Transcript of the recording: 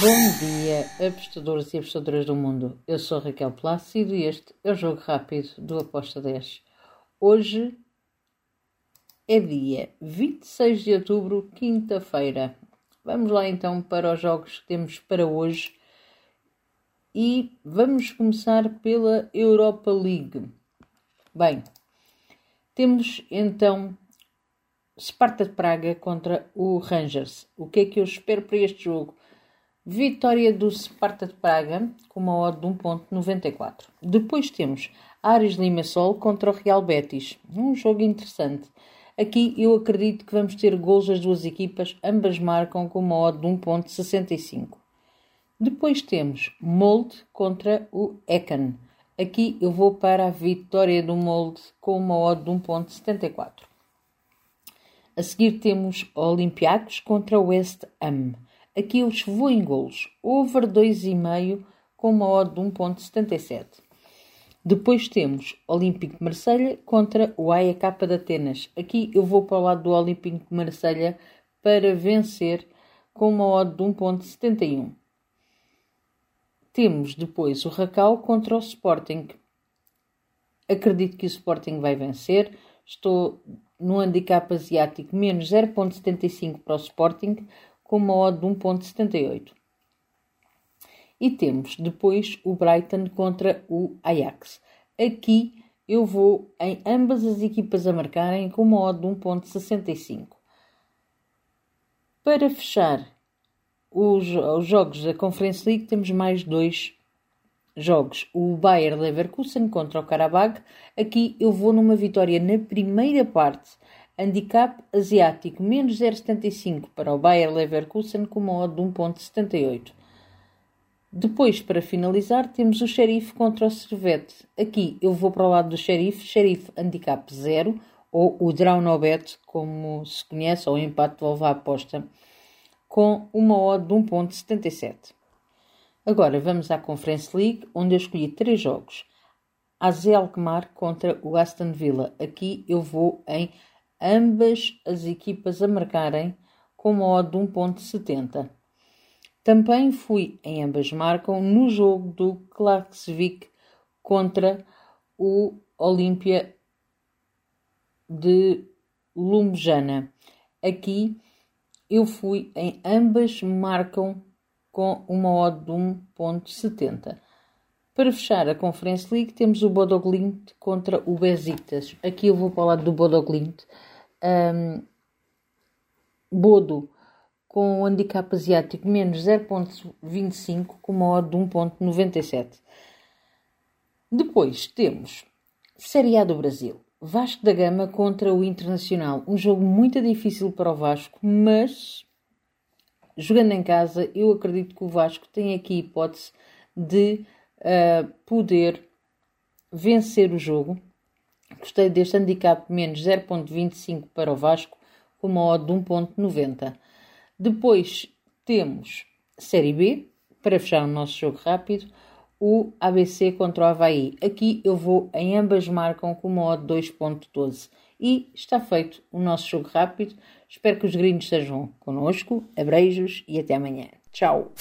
Bom dia, apostadores e apostadoras do mundo. Eu sou Raquel Plácido e este é o Jogo Rápido do Aposta 10. Hoje é dia 26 de outubro, quinta-feira. Vamos lá então para os jogos que temos para hoje e vamos começar pela Europa League. Bem, temos então Sparta de Praga contra o Rangers. O que é que eu espero para este jogo? Vitória do Sparta de Praga com uma odd de 1.94. Depois temos Ares Limassol contra o Real Betis. Um jogo interessante. Aqui eu acredito que vamos ter gols das duas equipas, ambas marcam com uma odd de 1.65. Depois temos Molde contra o Ekan. Aqui eu vou para a vitória do Molde com uma odd de 1.74. A seguir temos Olympiacos contra o West Ham. Aqui eu vou em golos. Over 2,5 com uma odd de 1.77. Depois temos Olímpico de Marselha contra o AEK de Atenas. Aqui eu vou para o lado do Olímpico de Marselha para vencer com uma odd de 1.71. Temos depois o Racau contra o Sporting. Acredito que o Sporting vai vencer. Estou no handicap asiático menos 0.75 para o Sporting com uma odd de 1.78. E temos depois o Brighton contra o Ajax. Aqui eu vou em ambas as equipas a marcarem com uma odd de 1.65. Para fechar os, os, jogos da Conference League temos mais dois jogos. O Bayer Leverkusen contra o Karabakh. Aqui eu vou numa vitória na primeira parte Handicap asiático menos 0,75 para o Bayer Leverkusen com uma odd de 1,78. Depois, para finalizar, temos o Xerife contra o Servete. Aqui eu vou para o lado do Xerife, Xerife handicap 0, ou o Draw no Bet, como se conhece, ou empate de volva aposta, com uma odd de 1,77. Agora vamos à Conference League, onde eu escolhi três jogos. AZ Alkmaar contra o Aston Villa. Aqui eu vou em ambas as equipas a marcarem com uma odd de 1.70. Também fui em ambas marcam no jogo do Klaksvik contra o Olímpia de Lumbjana. Aqui eu fui em ambas marcam com uma odd de 1.70. Para fechar a Conference League temos o Bodoglint contra o Besiktas. Aqui eu vou para o lado do Bodoglint um, Bodo com o handicap asiático menos 0.25 com uma odd de 1.97. Depois temos Série A do Brasil. Vasco da Gama contra o Internacional. Um jogo muito difícil para o Vasco, mas jogando em casa, eu acredito que o Vasco tem aqui hipótese de uh, poder vencer o jogo Gostei deste handicap menos 0.25 para o Vasco, com uma odd de 1.90. Depois temos Série B, para fechar o nosso jogo rápido, o ABC contra o Havaí. Aqui eu vou em ambas marcam com uma odd 2.12. E está feito o nosso jogo rápido. Espero que os gringos estejam connosco. Abreijos e até amanhã. Tchau!